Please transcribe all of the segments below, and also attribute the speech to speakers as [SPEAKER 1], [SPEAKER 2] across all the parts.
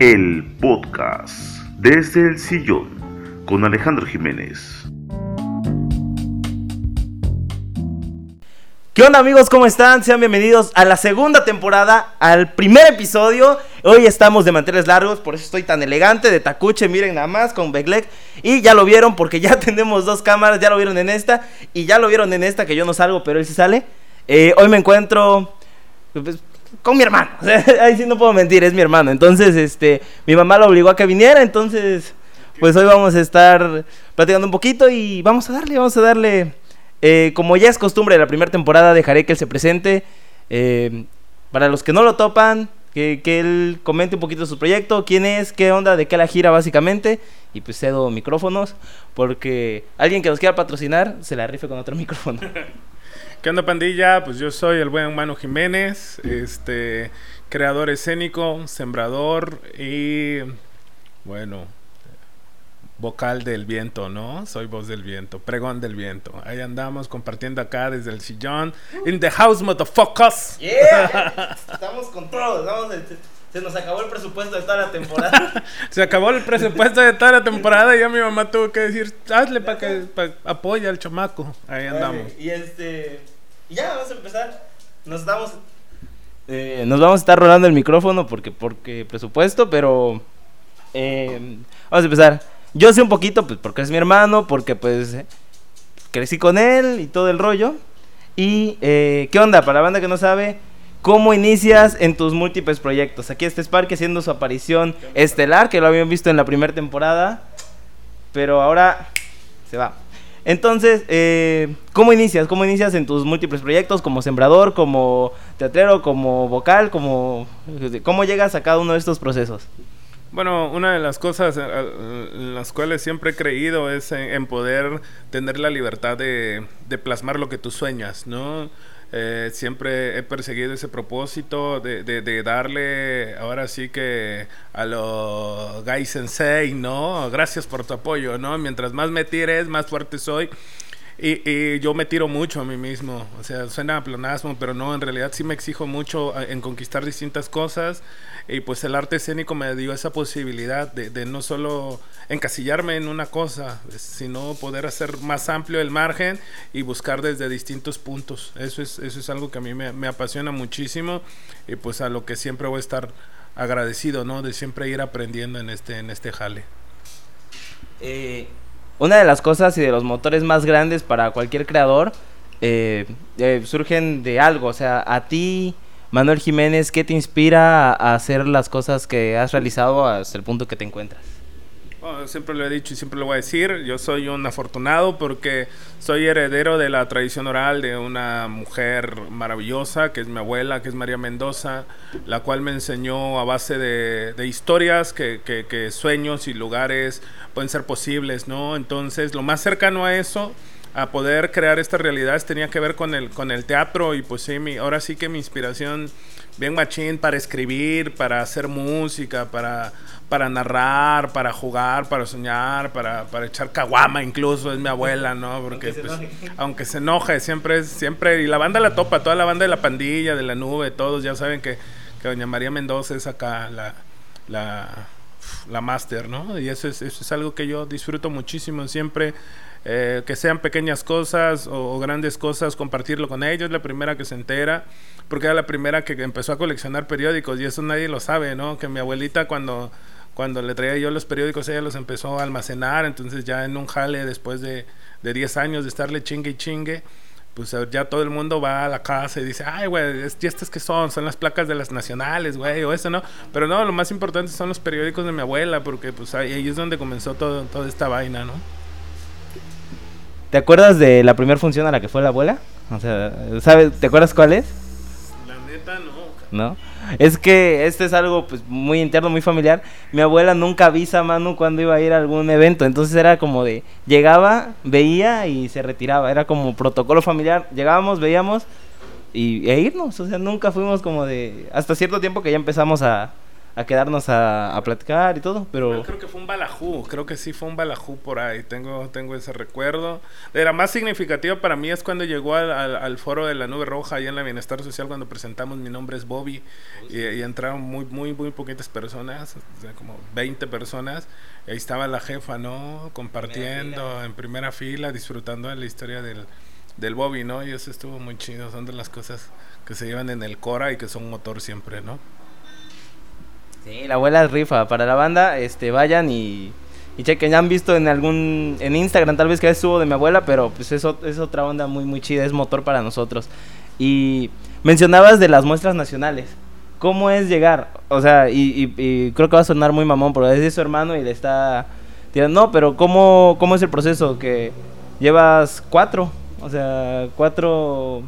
[SPEAKER 1] el podcast desde el sillón con Alejandro Jiménez.
[SPEAKER 2] ¿Qué onda amigos? ¿Cómo están? Sean bienvenidos a la segunda temporada, al primer episodio. Hoy estamos de manteles largos, por eso estoy tan elegante, de tacuche, miren nada más, con Beglec. Y ya lo vieron porque ya tenemos dos cámaras, ya lo vieron en esta y ya lo vieron en esta, que yo no salgo, pero él sí sale. Eh, hoy me encuentro pues, con mi hermano, ahí sí no puedo mentir, es mi hermano. Entonces, este, mi mamá lo obligó a que viniera, entonces, pues hoy vamos a estar platicando un poquito y vamos a darle, vamos a darle eh, como ya es costumbre de la primera temporada, dejaré que él se presente. Eh, para los que no lo topan, que, él comente un poquito su proyecto, quién es, qué onda, de qué la gira básicamente. Y pues cedo micrófonos, porque alguien que nos quiera patrocinar se la rife con otro micrófono.
[SPEAKER 3] ¿Qué onda pandilla? Pues yo soy el buen Mano Jiménez, este creador escénico, sembrador y bueno, vocal del viento, ¿no? Soy voz del viento, pregón del viento. Ahí andamos compartiendo acá desde el sillón. In the house, motherfuckers.
[SPEAKER 2] Yeah, estamos con todo. se nos acabó el presupuesto de toda la temporada.
[SPEAKER 3] se acabó el presupuesto de toda la temporada y ya mi mamá tuvo que decir, hazle para que apoye al chamaco. Ahí andamos.
[SPEAKER 2] y este, ya vamos a empezar. Nos damos eh, nos vamos a estar rolando el micrófono porque porque presupuesto, pero eh, vamos a empezar. Yo sé un poquito, pues porque es mi hermano, porque pues crecí con él y todo el rollo. Y, eh, ¿qué onda? Para la banda que no sabe, ¿cómo inicias en tus múltiples proyectos? Aquí está Spark haciendo su aparición estelar, que lo habían visto en la primera temporada, pero ahora se va. Entonces, eh, ¿cómo inicias? ¿Cómo inicias en tus múltiples proyectos? Como sembrador, como teatrero, como vocal, como... ¿Cómo llegas a cada uno de estos procesos?
[SPEAKER 3] Bueno, una de las cosas eh, en las cuales siempre he creído es en, poder tener la libertad de, plasmar lo que tú sueñas, ¿no? Eh, siempre he perseguido ese propósito de, de, darle ahora sí que a los guys sensei, ¿no? Gracias por tu apoyo, ¿no? Mientras más me tires, más fuerte soy. Y, y, yo me tiro mucho a mí mismo, o sea, suena a plonasmo, pero no, en realidad sí me exijo mucho en conquistar distintas cosas y pues el arte escénico me dio esa posibilidad de, no solo encasillarme en una cosa, sino poder hacer más amplio el margen y buscar desde distintos puntos. Eso es, eso es algo que a mí me, apasiona muchísimo y pues a lo que siempre voy a estar agradecido, ¿no? De siempre ir aprendiendo en este, en este jale.
[SPEAKER 2] Eh, una de las cosas y de los motores más grandes para cualquier creador eh, eh, surgen de algo, o sea, a ti Manuel Jiménez, ¿qué te inspira a hacer las cosas que has realizado hasta el punto que te encuentras?
[SPEAKER 3] Siempre lo he dicho y siempre lo voy a decir, yo soy un afortunado porque soy heredero de la tradición oral de una mujer maravillosa que es mi abuela, que es María Mendoza, la cual me enseñó a base de, historias que, que, sueños y lugares pueden ser posibles, ¿no? Entonces, lo más cercano a eso a poder crear estas realidades tenía que ver con el, con el teatro y pues sí, mi, ahora sí que mi inspiración bien machín para escribir, para hacer música, para, para narrar, para jugar, para soñar, para, para echar caguama incluso, es mi abuela, ¿no? Porque aunque, pues, se, aunque se enoje, siempre es, siempre, y la banda la topa, toda la banda de la pandilla, de la nube, todos ya saben que, que doña María Mendoza es acá la, la, la máster, ¿no? Y eso es, eso es algo que yo disfruto muchísimo siempre eh, que sean pequeñas cosas o, grandes cosas, compartirlo con ellos, la primera que se entera, porque era la primera que empezó a coleccionar periódicos y eso nadie lo sabe, ¿no? Que mi abuelita cuando, cuando le traía yo los periódicos, ella los empezó a almacenar, entonces ya en un jale después de, de 10 años de estarle chingue y chingue, pues ya todo el mundo va a la casa y dice, ay, güey, ¿y estas qué son? Son las placas de las nacionales, güey, o eso, ¿no? Pero no, lo más importante son los periódicos de mi abuela, porque pues ahí es donde comenzó todo, toda esta vaina, ¿no?
[SPEAKER 2] ¿Te acuerdas de la primera función a la que fue la abuela? O sea, ¿sabes? ¿Te acuerdas cuál es?
[SPEAKER 3] ¿No?
[SPEAKER 2] Es que este es algo pues muy interno, muy familiar. Mi abuela nunca avisa a Manu cuando iba a ir a algún evento, entonces era como de llegaba, veía y se retiraba, era como protocolo familiar. Llegábamos, veíamos y e irnos, o sea, nunca fuimos como de hasta cierto tiempo que ya empezamos a a quedarnos a, a platicar y todo, pero...
[SPEAKER 3] Yo creo que fue un balajú, creo que sí fue un balajú por ahí, tengo, tengo ese recuerdo. De la más significativa para mí es cuando llegó al, al, al foro de la Nube Roja, ahí en la Bienestar Social, cuando presentamos Mi Nombre es Bobby, y, y entraron muy, muy, muy poquitas personas, o sea, como 20 personas, ahí estaba la jefa, ¿no? Compartiendo en primera fila, disfrutando de la historia del, del Bobby, ¿no? Y eso estuvo muy chido, son de las cosas que se llevan en el Cora y que son motor siempre, ¿no?
[SPEAKER 2] Sí, la abuela es rifa. Para la banda, este, vayan y, y chequen. Ya han visto en algún, en Instagram tal vez que estuvo de mi abuela, pero pues es, es otra onda muy, muy chida, es motor para nosotros. Y mencionabas de las muestras nacionales. ¿Cómo es llegar? O sea, y, y- y creo que va a sonar muy mamón, pero es de su hermano y le está tirando. No, pero ¿cómo, ¿cómo es el proceso? Que llevas cuatro, o sea, cuatro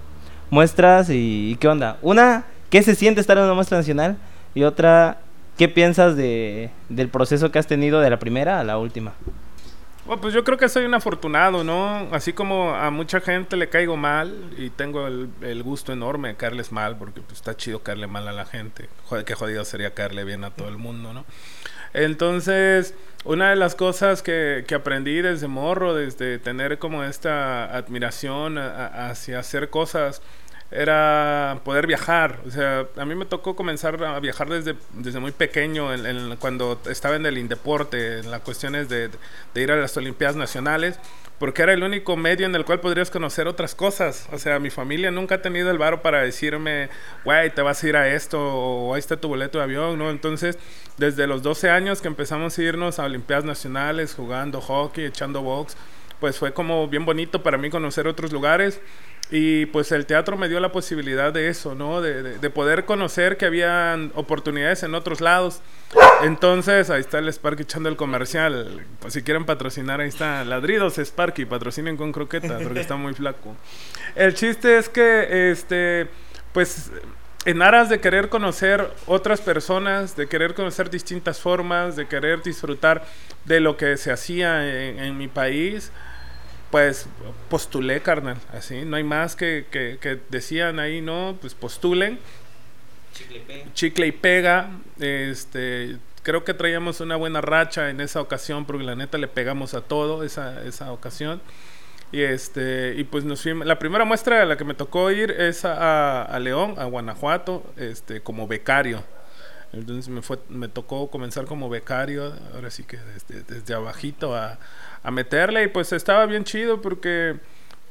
[SPEAKER 2] muestras y ¿qué onda? Una, ¿qué se siente estar en una muestra nacional? Y otra, ¿qué piensas de, del proceso que has tenido de la primera a la última?
[SPEAKER 3] Bueno, pues yo creo que soy un afortunado, ¿no? Así como a mucha gente le caigo mal y tengo el, el gusto enorme de caerles mal, porque pues está chido caerle mal a la gente. Joder, qué jodido sería caerle bien a todo el mundo, ¿no? Entonces, una de las cosas que, que aprendí desde morro, desde tener como esta admiración a- a- hacia hacer cosas, era poder viajar. O sea, a mí me tocó comenzar a viajar desde, desde muy pequeño, en- en- cuando estaba en el Indeporte, en las cuestiones de, de ir a las Olimpiadas Nacionales, porque era el único medio en el cual podrías conocer otras cosas. O sea, mi familia nunca ha tenido el varo para decirme, güey, te vas a ir a esto, o ahí está tu boleto de avión, ¿no? Entonces, desde los 12 años que empezamos a irnos a Olimpiadas Nacionales, jugando hockey, echando box, pues fue como bien bonito para mí conocer otros lugares. Y pues el teatro me dio la posibilidad de eso, ¿no? De, de- de poder conocer que habían oportunidades en otros lados. Entonces, ahí está el Sparky echando el comercial. Pues si quieren patrocinar, ahí está. Ladridos Sparky, patrocinen con croqueta, porque está muy flaco. El chiste es que, este, pues, en aras de querer conocer otras personas, de querer conocer distintas formas, de querer disfrutar de lo que se hacía en, en mi país, pues postulé, carnal, así, no hay más que, que, que decían ahí, ¿no? Pues postulen, chicle y pega, este, creo que traíamos una buena racha en esa ocasión, porque la neta le pegamos a todo esa, esa ocasión. Y este, y pues nos fuimos, la primera muestra a la que me tocó ir es a, a León, a Guanajuato, este, como becario. Entonces me fue, me tocó comenzar como becario, ahora sí que desde, desde abajito a, a meterle y pues estaba bien chido porque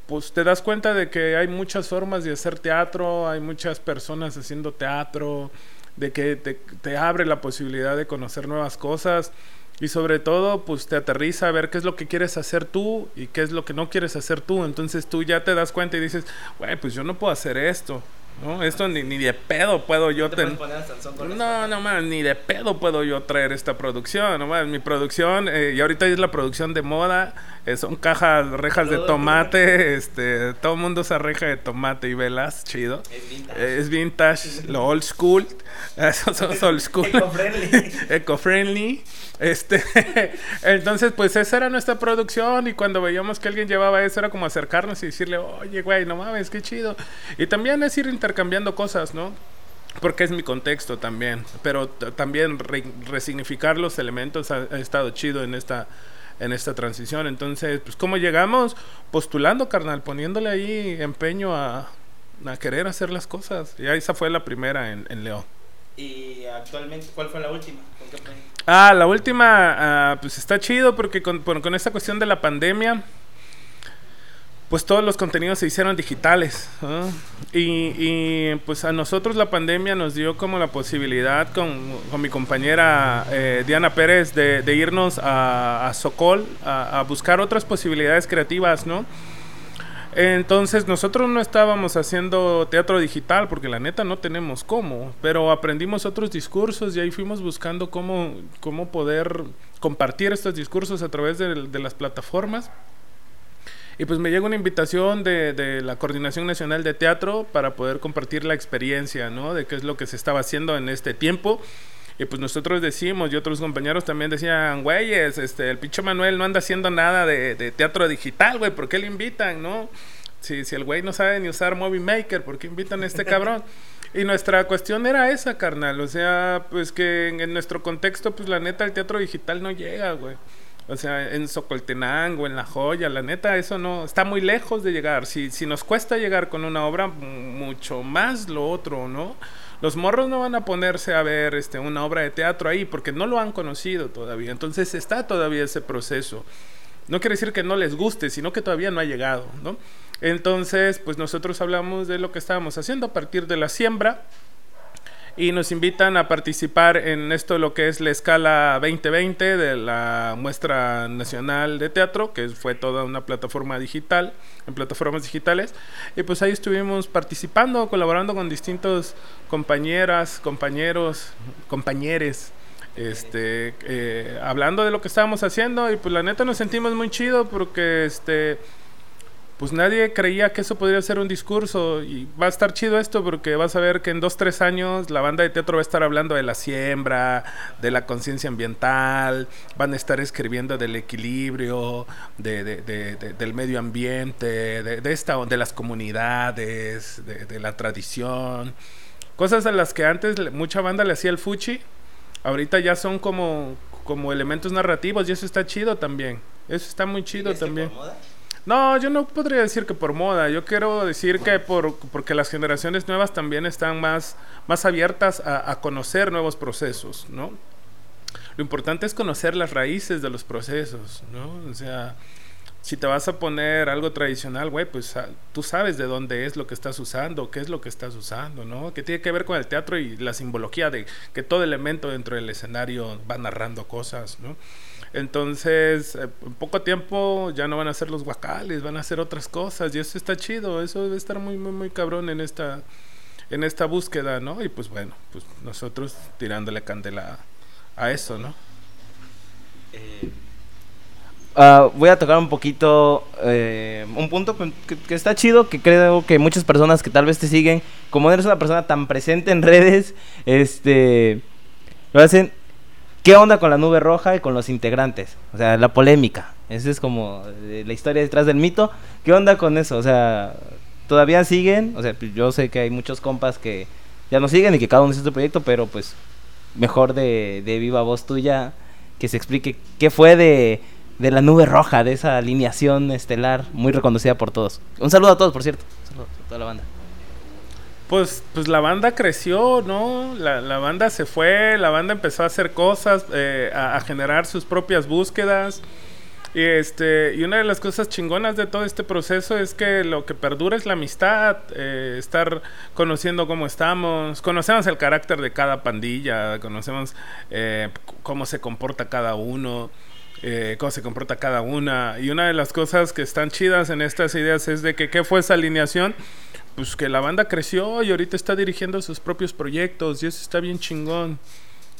[SPEAKER 3] pues te das cuenta de que hay muchas formas de hacer teatro, hay muchas personas haciendo teatro, de que te, te abre la posibilidad de conocer nuevas cosas y sobre todo pues te aterriza a ver qué es lo que quieres hacer tú y qué es lo que no quieres hacer tú. Entonces tú ya te das cuenta y dices, güey, pues yo no puedo hacer esto. ¿No? Esto ni, ni de pedo puedo yo tener. No, no más, ni de pedo puedo yo traer esta producción. No más, mi producción, eh, y ahorita es la producción de moda, eh, son cajas, rejas de tomate, este, todo el mundo usa reja de tomate y velas, chido.
[SPEAKER 2] Es vintage.
[SPEAKER 3] Eh, es vintage, lo old school, eso es old school.
[SPEAKER 2] Eco-friendly.
[SPEAKER 3] Eco-friendly. Este, entonces, pues esa era nuestra producción y cuando veíamos que alguien llevaba eso era como acercarnos y decirle, oye, güey, no mames, qué chido. Y también es ir intercambiando cosas, ¿no? Porque es mi contexto también, pero también re- resignificar los elementos ha, ha estado chido en esta en esta transición. Entonces, pues cómo llegamos postulando, carnal, poniéndole ahí empeño a, a querer hacer las cosas. Y esa fue la primera en, en León.
[SPEAKER 2] ¿Y actualmente cuál fue la última? ¿Con qué?
[SPEAKER 3] Ah, la última, ah, pues está chido porque con, con, con esta cuestión de la pandemia, pues todos los contenidos se hicieron digitales. Y, pues a nosotros la pandemia nos dio como la posibilidad con, con mi compañera eh, Diana Pérez de, irnos a, a Sokol a, buscar otras posibilidades creativas, ¿no? Entonces nosotros no estábamos haciendo teatro digital porque la neta no tenemos cómo, pero aprendimos otros discursos y ahí fuimos buscando cómo, cómo poder compartir estos discursos a través de las plataformas. Y pues me llega una invitación de, de, la Coordinación Nacional de Teatro para poder compartir la experiencia, ¿no? De qué es lo que se estaba haciendo en este tiempo. Y pues nosotros decimos, y otros compañeros también decían, güeyes, este, el pinche Manuel no anda haciendo nada de, de teatro digital, güey, ¿por qué le invitan, no? Si, si el güey no sabe ni usar Movie Maker, ¿por qué invitan a este cabrón? Y nuestra cuestión era esa, carnal. O sea, pues que en, nuestro contexto, pues la neta, el teatro digital no llega, güey. O sea, en Socoltenango, en La Joya, la neta, eso no, está muy lejos de llegar. Si, si nos cuesta llegar con una obra, mucho más lo otro, ¿no? Los morros no van a ponerse a ver este, una obra de teatro ahí porque no lo han conocido todavía. Entonces está todavía ese proceso. No quiere decir que no les guste, sino que todavía no ha llegado, ¿no? Entonces, pues nosotros hablamos de lo que estábamos haciendo a partir de la siembra y nos invitan a participar en esto lo que es la escala 2020 de la muestra nacional de teatro, que fue toda una plataforma digital, en plataformas digitales, y pues ahí estuvimos participando, colaborando con distintos compañeras, compañeros, compañeres, este, eh, hablando de lo que estábamos haciendo. Y pues la neta nos sentimos muy chido porque este pues nadie creía que eso podría ser un discurso y va a estar chido esto porque vas a ver que en dos, tres años la banda de teatro va a estar hablando de la siembra, de la conciencia ambiental, van a estar escribiendo del equilibrio, de, del medio ambiente, de, esta, de las comunidades, de, la tradición, cosas a las que antes mucha banda le hacía el fuchi, ahorita ya son como, como elementos narrativos y eso está chido también, eso está muy chido también. No, yo no podría decir que por moda. Yo quiero decir que por, porque las generaciones nuevas también están más, más abiertas a, conocer nuevos procesos, ¿no? Lo importante es conocer las raíces de los procesos, ¿no? O sea, si te vas a poner algo tradicional, güey, pues ah, tú sabes de dónde es lo que estás usando, qué es lo que estás usando, ¿no? Que tiene que ver con el teatro y la simbología de que todo elemento dentro del escenario va narrando cosas, ¿no? Entonces, eh, en poco tiempo ya no van a ser los guacales, van a hacer otras cosas y eso está chido, eso debe estar muy, muy, muy cabrón en esta, en esta búsqueda, ¿no? Y pues bueno, pues nosotros tirándole candela a eso, ¿no?
[SPEAKER 2] Eh, ah, voy a tocar un poquito eh, un punto que, que, está chido, que creo que muchas personas que tal vez te siguen, como eres una persona tan presente en redes, este, lo hacen ¿Qué onda con la nube roja y con los integrantes? O sea, la polémica. Esa es como eh, la historia detrás del mito. ¿Qué onda con eso? O sea, ¿todavía siguen? O sea, pues, yo sé que hay muchos compas que ya no siguen y que cada uno hace su proyecto, pero pues mejor de, viva voz tuya que se explique qué fue de, de, la nube roja, de esa alineación estelar muy reconocida por todos. Un saludo a todos, por cierto. Un saludo a toda la banda.
[SPEAKER 3] Pues, pues la banda creció, ¿no? La, la banda se fue, la banda empezó a hacer cosas, eh, a, generar sus propias búsquedas. Y, este, y una de las cosas chingonas de todo este proceso es que lo que perdura es la amistad, eh, estar conociendo cómo estamos, conocemos el carácter de cada pandilla, conocemos eh, cómo se comporta cada uno. cómo se comporta cada una. Y una de las cosas que están chidas en estas ideas es de que qué fue esa alineación pues que la banda creció y ahorita está dirigiendo sus propios proyectos y eso está bien chingón.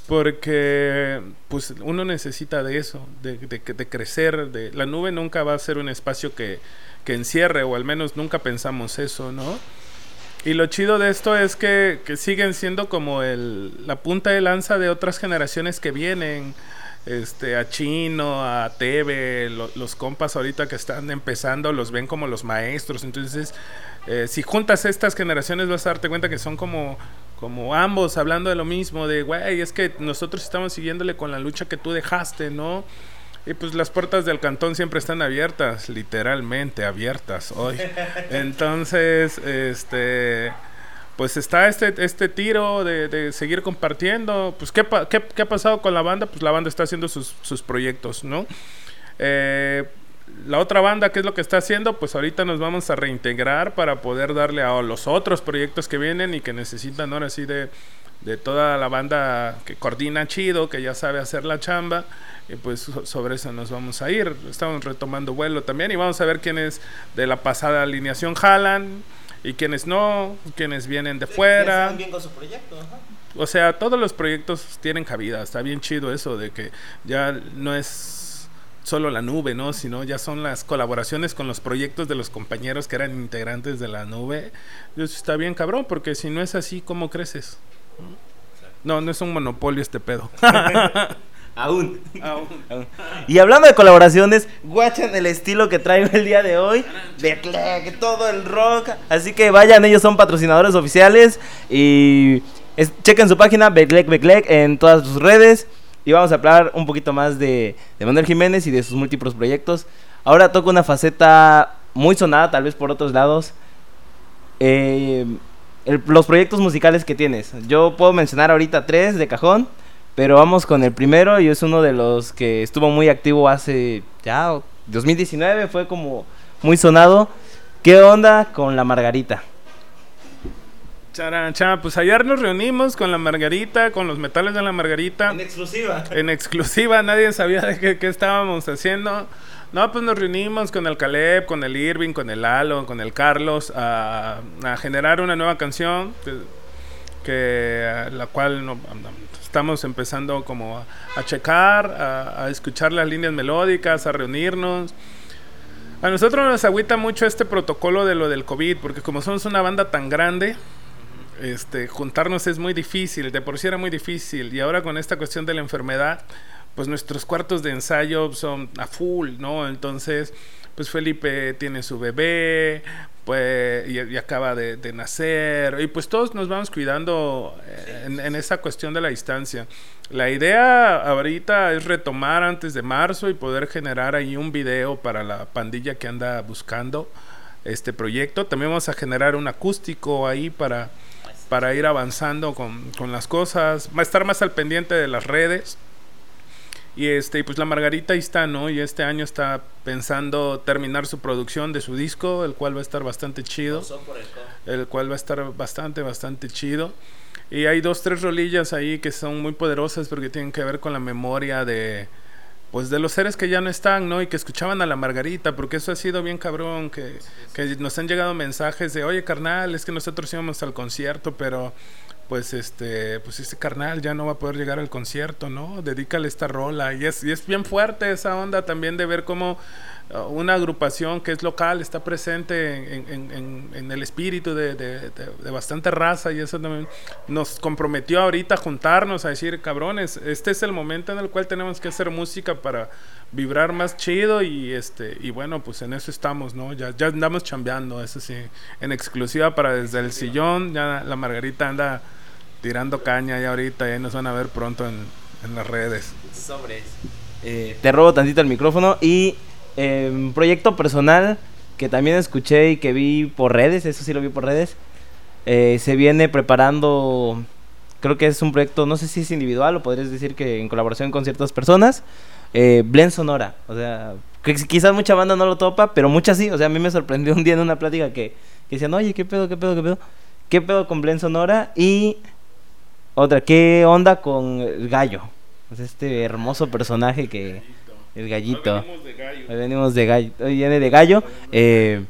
[SPEAKER 3] Porque pues uno necesita de eso, de, de, crecer. De, la nube nunca va a ser un espacio que, que encierre, o al menos nunca pensamos eso, ¿no? Y lo chido de esto es que, que siguen siendo como el, la punta de lanza de otras generaciones que vienen este, a Chino, a Teve, los compas ahorita que están empezando los ven como los maestros. Entonces, eh, si juntas estas generaciones vas a darte cuenta que son como, como ambos hablando de lo mismo, de, güey, es que nosotros estamos siguiéndole con la lucha que tú dejaste, ¿no? Y pues las puertas del cantón siempre están abiertas, literalmente abiertas hoy. Entonces, este pues está este, este tiro de, seguir compartiendo. Pues, ¿qué, ¿qué, ha pasado con la banda? Pues la banda está haciendo sus, sus proyectos, ¿no? Eh, la otra banda, ¿qué es lo que está haciendo? Pues ahorita nos vamos a reintegrar para poder darle a los otros proyectos que vienen y que necesitan ahora sí de, de toda la banda que coordina chido, que ya sabe hacer la chamba. Y pues sobre eso nos vamos a ir. Estamos retomando vuelo también y vamos a ver quiénes de la pasada alineación jalan y quienes no, quienes vienen de fuera. Bien con su proyecto, O sea, todos los proyectos tienen cabida. Está bien chido eso de que ya no es solo la nube, ¿no? Sino ya son las colaboraciones con los proyectos de los compañeros que eran integrantes de la nube. Eso está bien cabrón, porque si no es así, ¿cómo creces? No, no es un monopolio este pedo.
[SPEAKER 2] Aún.
[SPEAKER 3] Aún.
[SPEAKER 2] Aún. Y hablando de colaboraciones, guachan el estilo que traigo el día de hoy. De todo el rock. Así que vayan, ellos son patrocinadores oficiales. Y es- chequen su página, Becleg Becleg, en todas sus redes. Y vamos a hablar un poquito más de, de Manuel Jiménez y de sus múltiples proyectos. Ahora toca una faceta muy sonada, tal vez por otros lados. Eh, el- los proyectos musicales que tienes. Yo puedo mencionar ahorita tres de cajón, pero vamos con el primero y es uno de los que estuvo muy activo hace ya 2019, fue como muy sonado. ¿Qué onda con la Margarita?
[SPEAKER 3] Charan, chan, pues ayer nos reunimos con la Margarita, con los metales de la Margarita.
[SPEAKER 2] exclusiva.
[SPEAKER 3] En exclusiva, nadie sabía de qué, qué estábamos haciendo. No, pues nos reunimos con el Caleb, con el Irving, con el Lalo, con el Carlos a, a generar una nueva canción que, que, a la cual no- estamos empezando como a, checar, a, a escuchar las líneas melódicas, a reunirnos. A nosotros nos agüita mucho este protocolo de lo del COVID, porque como somos una banda tan grande, este, juntarnos es muy difícil, de por sí era muy difícil, y ahora con esta cuestión de la enfermedad, pues nuestros cuartos de ensayo son a full, ¿no? Entonces, pues Felipe tiene su bebé, pues, y, y acaba de, de nacer, y pues todos nos vamos cuidando eh, en, en esa cuestión de la distancia. La idea ahorita es retomar antes de marzo y poder generar ahí un video para la pandilla que anda buscando este proyecto. También vamos a generar un acústico ahí para, para ir avanzando con, con las cosas. Va a estar más al pendiente de las redes. Y este, y pues la Margarita ahí está, ¿no? Y este año está pensando terminar su producción de su disco, el cual va a estar bastante chido. El cual va a estar bastante, bastante chido. Y hay dos, tres rolillas ahí que son muy poderosas porque tienen que ver con la memoria de, pues de los seres que ya no están, ¿no? Y que escuchaban a la Margarita, porque eso ha sido bien cabrón, que, que nos han llegado mensajes de, oye carnal, es que nosotros íbamos al concierto, pero pues este, pues ese carnal ya no va a poder llegar al concierto, ¿no? Dedícale esta rola. Y es, y es bien fuerte esa onda también de ver cómo uh, una agrupación que es local está presente en, el espíritu de- de bastante raza y eso también nos comprometió ahorita a juntarnos a decir, cabrones, este es el momento en el cual tenemos que hacer música para vibrar más chido y este y bueno, pues en eso estamos, ¿no? Ya, ya andamos chambeando, eso sí, en exclusiva para desde el sillón, ya la Margarita anda tirando caña ya ahorita, ya nos van a ver pronto en, en las redes.
[SPEAKER 2] Eh, te robo tantito el micrófono y eh, un proyecto personal que también escuché y que vi por redes, eso sí lo vi por redes. eh, se viene preparando, creo que es un proyecto, no sé si es individual o podrías decir que en colaboración con ciertas personas. Eh, Blend Sonora, o sea, que quizás mucha banda no lo topa, pero muchas sí. O sea, a mí me sorprendió un día en una plática que, que decían, oye, ¿qué pedo, qué pedo, qué pedo? ¿Qué pedo con Blend Sonora? Y otra, ¿qué onda con el gallo? Sea, este hermoso personaje que... El gallito. Hoy venimos de gallo. Hoy viene de gallo. Eh,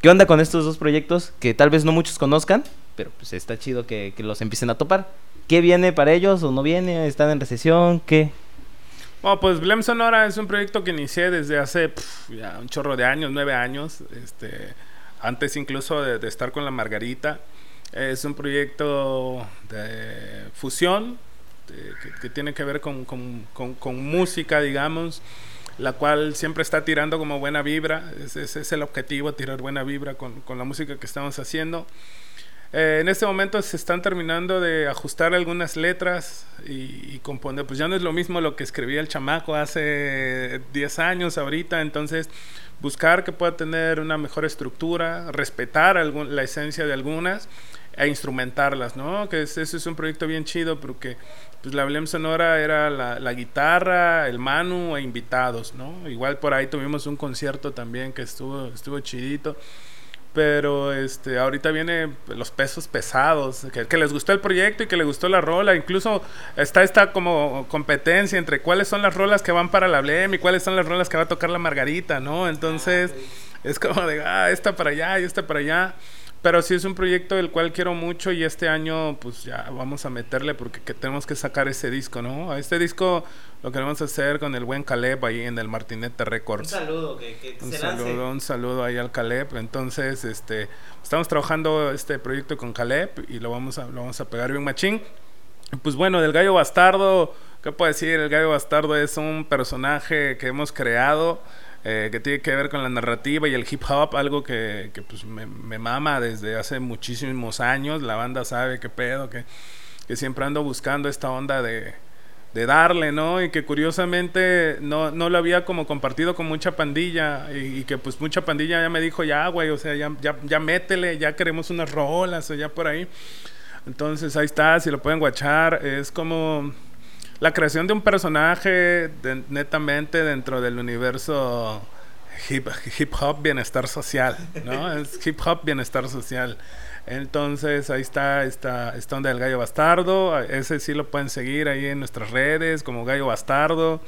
[SPEAKER 2] ¿Qué onda con estos dos proyectos que tal vez no muchos conozcan? Pero pues está chido que, que los empiecen a topar. ¿Qué viene para ellos o no viene? ¿Están en recesión? ¿Qué?
[SPEAKER 3] Bueno, pues Blem Sonora es un proyecto que inicié desde hace ya un chorro de años, nueve años, este, antes incluso de, de estar con la Margarita. Es un proyecto de fusión que, tiene que ver con, con- con- música, digamos, la cual siempre está tirando como buena vibra. Ese, es el objetivo, tirar buena vibra con, con la música que estamos haciendo. Eh, en este momento se están terminando de ajustar algunas letras y, y componer. Pues ya no es lo mismo lo que escribía el chamaco hace 10 años ahorita. Entonces, buscar que pueda tener una mejor estructura, respetar algún- la esencia de algunas e instrumentarlas, ¿no? Que es- ese es un proyecto bien chido porque pues la Blem Sonora era la, la guitarra, el Manu e invitados, ¿no? Igual por ahí tuvimos un concierto también que estuvo, estuvo chidito. Pero este, ahorita viene los pesos pesados, que, que les gustó el proyecto y que les gustó la rola. Incluso está esta como competencia entre cuáles son las rolas que van para la Blem y cuáles son las rolas que va a tocar la Margarita, ¿no? Entonces es como de, ah, esta para allá y esta para allá. Pero sí es un proyecto del cual quiero mucho y este año pues ya vamos a meterle porque que tenemos que sacar ese disco, ¿no? A este disco lo queremos hacer con el buen Caleb ahí en el Martinete Records.
[SPEAKER 2] saludo, que, que
[SPEAKER 3] Un saludo, un saludo ahí al Caleb. Entonces, este, estamos trabajando este proyecto con Caleb y lo vamos a, lo vamos a pegar bien machín. Pues bueno, del gallo bastardo, ¿qué puedo decir? El gallo bastardo es un personaje que hemos creado. Eh, que tiene que ver con la narrativa y el hip hop, algo que, que pues me, me, mama desde hace muchísimos años. La banda sabe qué pedo, que, que siempre ando buscando esta onda de, de darle, ¿no? Y que curiosamente no, no lo había como compartido con mucha pandilla y, que pues mucha pandilla ya me dijo, ya, güey, o sea, ya, ya, ya métele, ya queremos unas rolas o ya por ahí. Entonces ahí está, si lo pueden guachar, es como la creación de un personaje netamente dentro del universo hip, hip hop bienestar social, ¿no? es hip hop bienestar social. Entonces ahí está, está, está donde el gallo bastardo. Ese sí lo pueden seguir ahí en nuestras redes como gallo bastardo.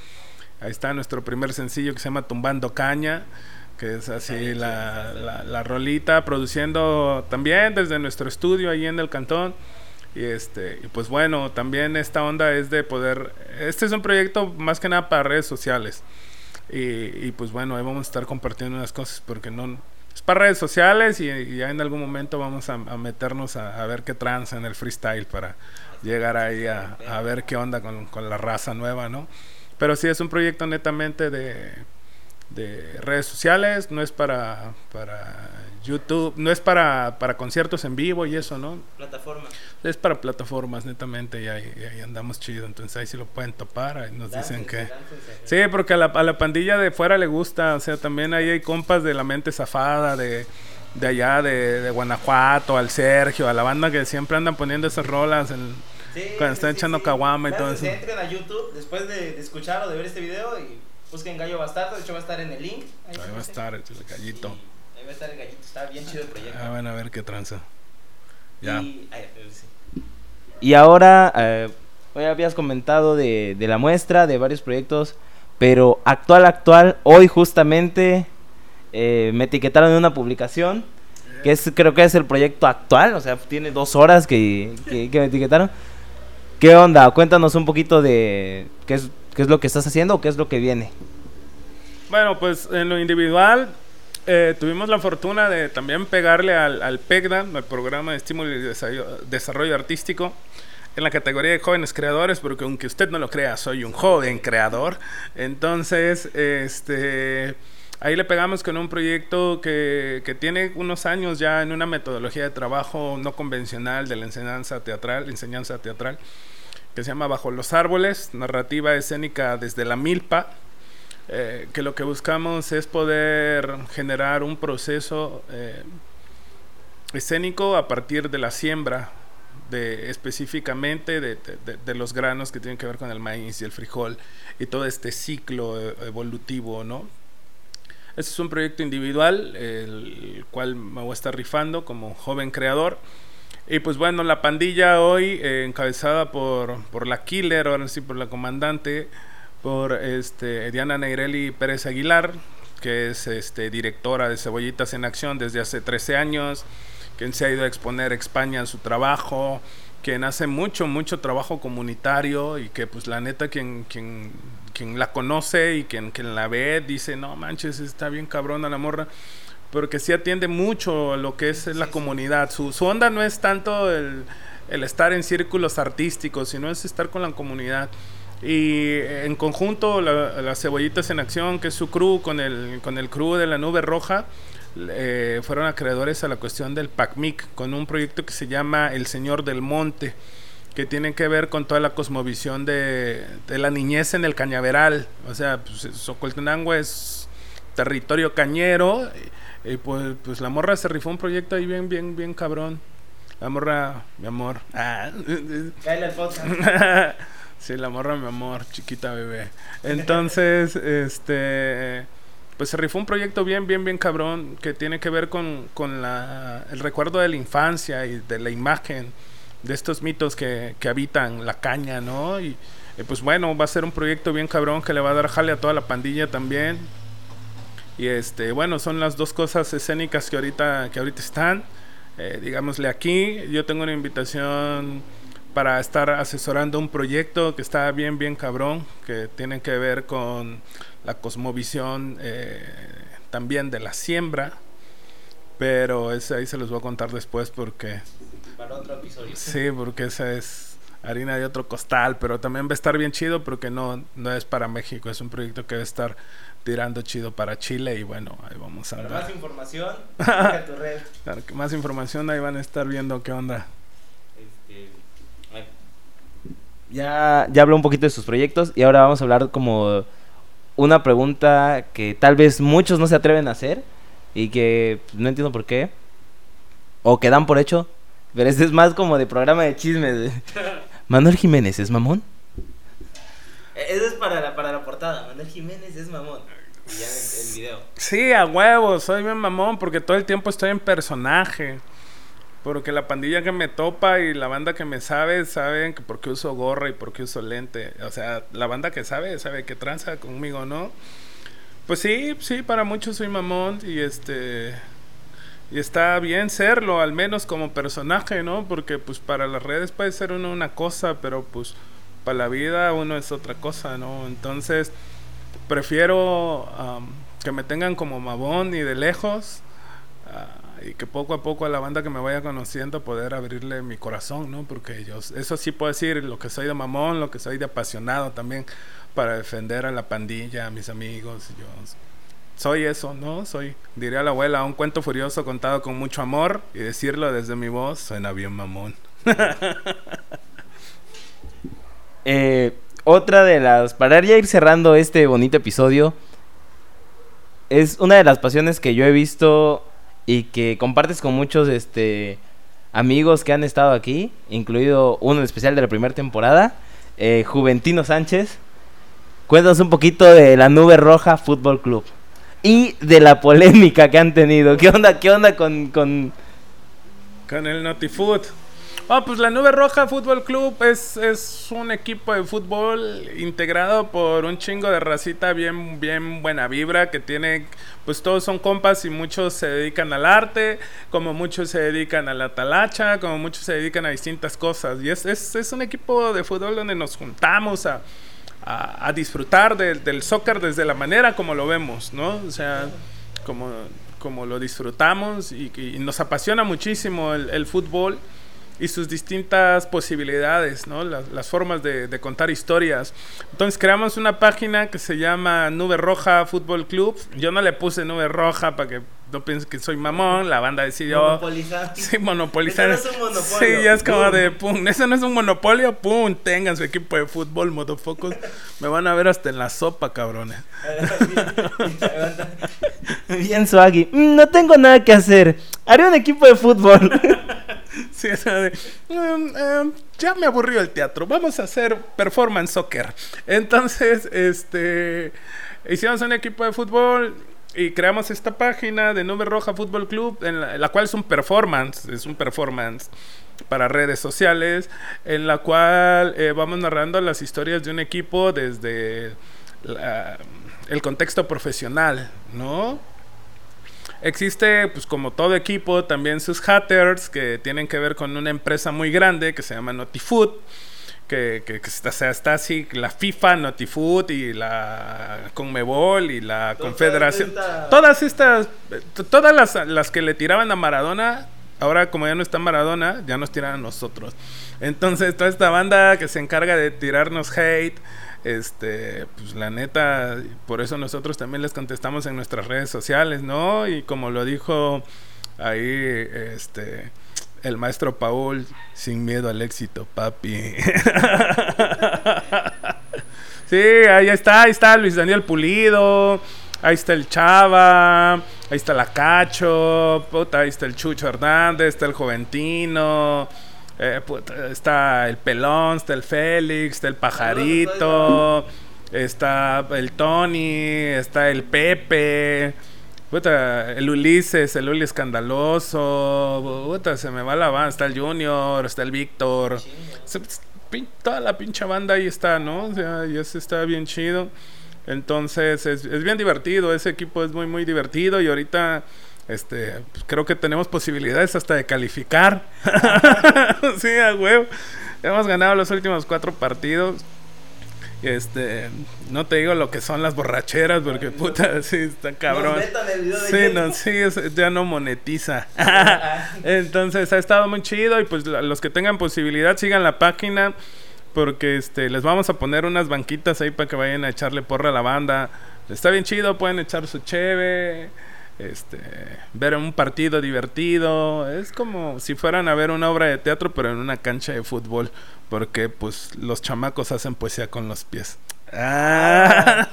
[SPEAKER 3] Ahí está nuestro primer sencillo que se llama Tumbando Caña, que es así la, la, la rolita, produciendo también desde nuestro estudio ahí en el cantón. Y este, y pues bueno, también esta onda es de poder. Este es un proyecto más que nada para redes sociales. Y, y pues bueno, ahí vamos a estar compartiendo unas cosas porque no. Es para redes sociales y, ya en algún momento vamos a, meternos a, ver qué tranza en el freestyle para llegar ahí a, a ver qué onda con, con, la raza nueva, ¿no? Pero sí es un proyecto netamente de, de redes sociales, no es para, para YouTube, no es para, para conciertos en vivo y eso, ¿no?
[SPEAKER 2] Plataformas.
[SPEAKER 3] Es para plataformas, netamente, y ahí, ahí, andamos chido. Entonces ahí sí lo pueden topar, ahí nos dicen que... Sí, porque a la, a la, pandilla de fuera le gusta, o sea, también ahí hay compas de la mente zafada, de, de allá, de, de Guanajuato, al Sergio, a la banda que siempre andan poniendo esas rolas en,
[SPEAKER 2] Sí,
[SPEAKER 3] cuando están
[SPEAKER 2] sí,
[SPEAKER 3] echando
[SPEAKER 2] sí.
[SPEAKER 3] caguama y
[SPEAKER 2] Bueno,
[SPEAKER 3] todo eso.
[SPEAKER 2] se entren a YouTube después de, de escuchar o de ver este video y busquen Gallo Bastardo. De hecho, va a estar en el link.
[SPEAKER 3] Ahí va a estar el gallito.
[SPEAKER 2] Y ahí va a estar el gallito. Está bien chido el proyecto.
[SPEAKER 3] Ah, van a ver qué tranza. Ya.
[SPEAKER 2] Y, ay, eh, sí. Y ahora, eh, hoy habías comentado de, de la muestra, de varios proyectos, pero actual, actual, hoy justamente eh, me etiquetaron en una publicación, que es, creo que es el proyecto actual, o sea, tiene dos horas que, que, que me etiquetaron. ¿Qué onda? Cuéntanos un poquito de qué es, qué es lo que estás haciendo o qué es lo que viene.
[SPEAKER 3] Bueno, pues en lo individual eh, tuvimos la fortuna de también pegarle al, al PECDA, al Programa de Estímulo y Desarrollo, Artístico, en la categoría de jóvenes creadores, porque aunque usted no lo crea, soy un joven creador. Entonces, este... Ahí le pegamos con un proyecto que, que, tiene unos años ya en una metodología de trabajo no convencional de la enseñanza teatral, enseñanza teatral, que se llama Bajo los Árboles, narrativa escénica desde la milpa, eh, que lo que buscamos es poder generar un proceso eh, escénico a partir de la siembra, de, específicamente de, de, los granos que tienen que ver con el maíz y el frijol y todo este ciclo evolutivo, ¿no? Este es un proyecto individual, el cual me voy a estar rifando como joven creador. Y pues bueno, la pandilla hoy, eh, encabezada por, por la killer, ahora sí por la comandante, por este, Diana Neireli Pérez Aguilar, que es este, directora de Cebollitas en Acción desde hace 13 años, quien se ha ido a exponer España en su trabajo, quien hace mucho, mucho trabajo comunitario y que pues la neta quien, quien, quien la conoce y quien, quien la ve dice, no manches, está bien cabrona la morra, porque sí atiende mucho a lo que es la comunidad. Su, su onda no es tanto el, el estar en círculos artísticos, sino es estar con la comunidad. Y en conjunto, las la Cebollitas en Acción, que es su crew, con el, con el crew de la Nube Roja, eh, fueron acreedores a la cuestión del PACMIC, con un proyecto que se llama El Señor del Monte, que tiene que ver con toda la cosmovisión de, de la niñez en el cañaveral. O sea, pues, Socoltenango es territorio cañero, y, y pues, pues la morra se rifó un proyecto ahí bien, bien, bien cabrón. La morra, mi amor. Ah. Sí, la morra, mi amor, chiquita bebé. Entonces, este, pues se rifó un proyecto bien, bien, bien cabrón que tiene que ver con, con la, el recuerdo de la infancia y de la imagen de estos mitos que, que habitan la caña, ¿no? Y, y, pues bueno, va a ser un proyecto bien cabrón que le va a dar jale a toda la pandilla también. Y este, bueno, son las dos cosas escénicas que ahorita, que ahorita están. Eh, digámosle aquí, yo tengo una invitación para estar asesorando un proyecto que está bien, bien cabrón, que tiene que ver con la cosmovisión eh, también de la siembra, pero ese ahí se los voy a contar después porque...
[SPEAKER 2] Para otro episodio.
[SPEAKER 3] Sí, porque esa es harina de otro costal, pero también va a estar bien chido porque no, no es para México, es un proyecto que va a estar tirando chido para Chile y bueno, ahí vamos a
[SPEAKER 2] Para
[SPEAKER 3] andar.
[SPEAKER 2] más información, tu red.
[SPEAKER 3] Claro que más información ahí van a estar viendo qué onda.
[SPEAKER 2] Este, ay. Ya, ya habló un poquito de sus proyectos y ahora vamos a hablar como una pregunta que tal vez muchos no se atreven a hacer y que no entiendo por qué. O que dan por hecho. Pero este es más como de programa de chismes. Manuel Jiménez es mamón. Eso es para la, para la portada. Manuel Jiménez es mamón. Y ya el video.
[SPEAKER 3] Sí, a huevo, soy bien mamón porque todo el tiempo estoy en personaje. Porque la pandilla que me topa y la banda que me sabe, saben que por qué uso gorra y por qué uso lente. O sea, la banda que sabe, sabe que tranza conmigo, ¿no? Pues sí, sí, para muchos soy mamón y este... Y está bien serlo, al menos como personaje, ¿no? Porque pues para las redes puede ser uno una cosa, pero pues para la vida uno es otra cosa, ¿no? Entonces prefiero am, que me tengan como mamón y de lejos ah, y que poco a poco a la banda que me vaya conociendo poder abrirle mi corazón, ¿no? Porque yo eso sí puedo decir lo que soy de mamón, lo que soy de apasionado también para defender a la pandilla, a mis amigos, yo soy eso, ¿no? Soy, diría la abuela, un cuento furioso contado con mucho amor y decirlo desde mi voz suena bien mamón.
[SPEAKER 2] Eh, otra de las. Para ya ir cerrando este bonito episodio. Es una de las pasiones que yo he visto y que compartes con muchos este, amigos que han estado aquí, incluido uno en especial de la primera temporada, eh, Juventino Sánchez. Cuéntanos un poquito de la Nube Roja Fútbol Club y de la polémica que han tenido. ¿Qué onda, qué onda con, con...
[SPEAKER 3] Con el Notifood. Ah, pues la Nube Roja Fútbol Club es, es un equipo de fútbol integrado por un chingo de racita bien, bien buena vibra que tiene, pues todos son compas y muchos se dedican al arte, como muchos se dedican a la talacha, como muchos se dedican a distintas cosas. Y es, es, es un equipo de fútbol donde nos juntamos a, a, disfrutar del- del soccer desde la manera como lo vemos, ¿no? O sea, como, como lo disfrutamos y, y nos apasiona muchísimo el fútbol y sus distintas posibilidades, ¿no? Las, las formas de, de contar historias. Entonces creamos una página que se llama Nube Roja Fútbol Club. Yo no le puse Nube Roja para que no piensen que soy mamón. La banda decidió...
[SPEAKER 2] Monopolizar.
[SPEAKER 3] Sí, monopolizar.
[SPEAKER 2] Eso no es un monopolio.
[SPEAKER 3] Sí, ya es como
[SPEAKER 2] Pum.
[SPEAKER 3] de pum. Eso no es un monopolio, pum. Tengan su equipo de fútbol, motofocos. Me van a ver hasta en la sopa, cabrones.
[SPEAKER 2] Bien swaggy. Mm, no tengo nada que hacer. Haré un equipo de fútbol.
[SPEAKER 3] Sí, "Mm, em, ya me aburrió el teatro, vamos a hacer performance soccer. Entonces, este, hicimos un equipo de fútbol y creamos esta página de Nube Roja Fútbol Club, en la, cual es un performance, es un performance para redes sociales, en la cual eh, vamos narrando las historias de un equipo desde el contexto profesional, ¿no? Existe, pues como todo equipo, también sus hatters que tienen que ver con una empresa muy grande que se llama Notifood. Que, que, que está, o sea, está así, la FIFA, Notifood y la Conmebol y la Confederación. Todas estas, eh, todas las, las que le tiraban a Maradona, ahora como ya no está Maradona, ya nos tiran a nosotros. Entonces, toda esta banda que se encarga de tirarnos hate, este, pues la neta, por eso nosotros también les contestamos en nuestras redes sociales, ¿no? Y como lo dijo ahí, este, el maestro Paul, sin miedo al éxito, papi. sí, ahí está, ahí está Luis Daniel Pulido, ahí está el Chava, ahí está la Cacho, puta, ahí está el Chucho Hernández, está el Juventino. Eh, puta, está el pelón, está el Félix, está el pajarito, está el Tony, está el Pepe, puta, el Ulises, el Uli escandaloso, puta, se me va la banda, está el Junior, está el Víctor, pin- toda la pinche banda ahí está, ¿no? O sea, y eso está bien chido. Entonces es, es bien divertido, ese equipo es muy muy divertido y ahorita este pues, creo que tenemos posibilidades hasta de calificar. sí, a huevo. Hemos ganado los últimos cuatro partidos Este, no te digo lo que son las borracheras, porque puta, sí, está cabrón. Sí, no, sí, ya no monetiza. Entonces ha estado muy chido y pues los que tengan posibilidad sigan la página porque este les vamos a poner unas banquitas ahí para que vayan a echarle porra a la banda. Está bien chido, pueden echar su cheve, este, ver un partido divertido. Es como si fueran a ver una obra de teatro, pero en una cancha de fútbol porque pues los chamacos hacen poesía con los pies. Ah.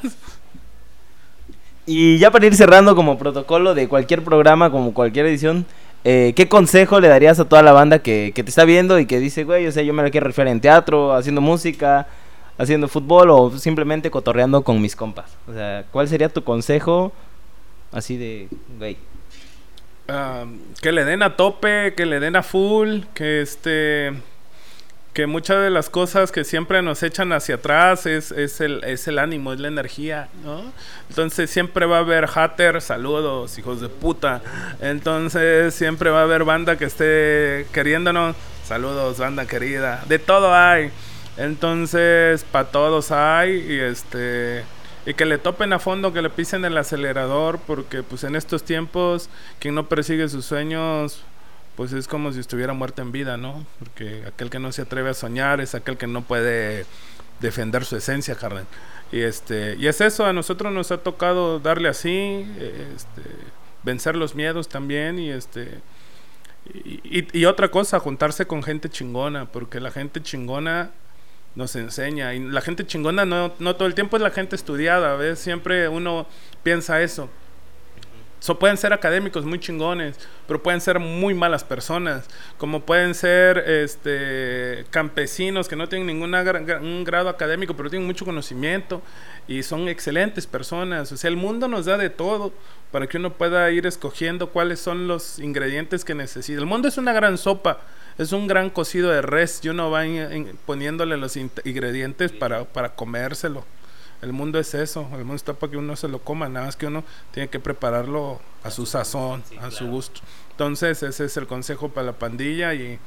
[SPEAKER 2] Y ya para ir cerrando como protocolo de cualquier programa, como cualquier edición, eh, ¿qué consejo le darías a toda la banda que, te está viendo y que dice, güey, o sea, yo me la quiero referir en teatro, haciendo música, haciendo fútbol o simplemente cotorreando con mis compas? O sea, ¿cuál sería tu consejo así de, güey?
[SPEAKER 3] que le den a tope, que le den a full, que este que muchas de las cosas que siempre nos echan hacia atrás es, es, el, es el ánimo, es la energía, ¿no? Entonces siempre va a haber haters, saludos, hijos de puta. Entonces siempre va a haber banda que esté queriéndonos, saludos, banda querida. De todo hay. Entonces, para todos hay y este y que le topen a fondo, que le pisen el acelerador, porque pues en estos tiempos quien no persigue sus sueños pues es como si estuviera muerto en vida, ¿no? Porque aquel que no se atreve a soñar es aquel que no puede defender su esencia, Carden. Y este y es eso, a nosotros nos ha tocado darle así, este, vencer los miedos también y este y, otra cosa, juntarse con gente chingona, porque la gente chingona nos enseña y la gente chingona no, no todo el tiempo es la gente estudiada, a veces siempre uno piensa eso So, pueden ser académicos muy chingones, pero pueden ser muy malas personas. Como pueden ser este, campesinos que no tienen ningún un grado académico, pero tienen mucho conocimiento y son excelentes personas. O sea, el mundo nos da de todo para que uno pueda ir escogiendo cuáles son los ingredientes que necesita. El mundo es una gran sopa, es un gran cocido de res y uno va poniéndole los ingredientes para, para comérselo. El mundo es eso, el mundo está para que uno se lo coma, nada más que uno tiene que prepararlo a su sazón, a su gusto. Entonces, ese es el consejo para la pandilla y,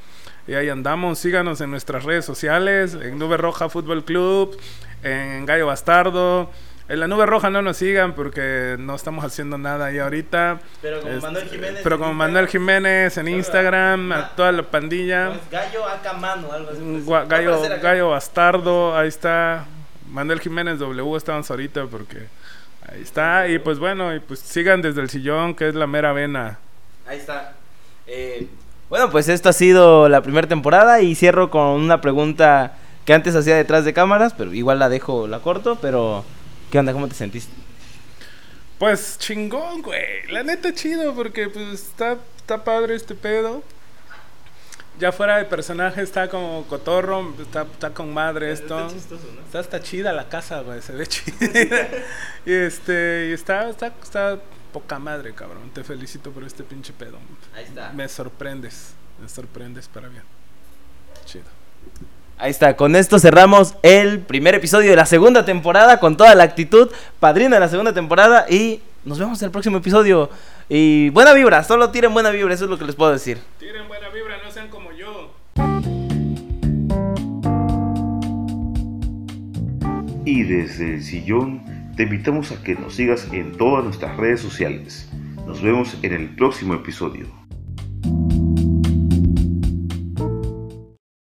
[SPEAKER 3] ahí andamos. Síganos en nuestras redes sociales, en Nube Roja Fútbol Club, en Gallo Bastardo. En la nube roja no nos sigan porque no estamos haciendo nada ahí ahorita.
[SPEAKER 2] Pero como Manuel Jiménez.
[SPEAKER 3] Pero como Manuel Jiménez en Instagram, a toda la pandilla.
[SPEAKER 2] gallo Acamano, algo así.
[SPEAKER 3] Gallo, gallo Bastardo, ahí está. Manuel Jiménez W estamos ahorita porque ahí está. Y pues bueno, y pues sigan desde el sillón, que es la mera vena.
[SPEAKER 2] Ahí está. Eh, bueno, pues esto ha sido la primera temporada y cierro con una pregunta que antes hacía detrás de cámaras, pero igual la dejo, la corto, pero ¿qué onda? ¿Cómo te sentiste?
[SPEAKER 3] Pues chingón, güey. La neta chido porque pues está, está padre este pedo ya fuera de personaje está como cotorro, está, está con madre esto. Está chistoso, ¿no? Está, está chida la casa, güey, se ve chida. y este, y está, está, está poca madre, cabrón. Te felicito por este pinche pedo.
[SPEAKER 2] Ahí está.
[SPEAKER 3] Me sorprendes, me sorprendes para bien. Chido.
[SPEAKER 2] Ahí está, con esto cerramos el primer episodio de la segunda temporada con toda la actitud, padrino de la segunda temporada y nos vemos en el próximo episodio. Y buena vibra, solo tiren buena vibra, eso es lo que les puedo decir.
[SPEAKER 3] Tiren buena vibra, no sean como yo.
[SPEAKER 1] Y desde el sillón te invitamos a que nos sigas en todas nuestras redes sociales. Nos vemos en el próximo episodio.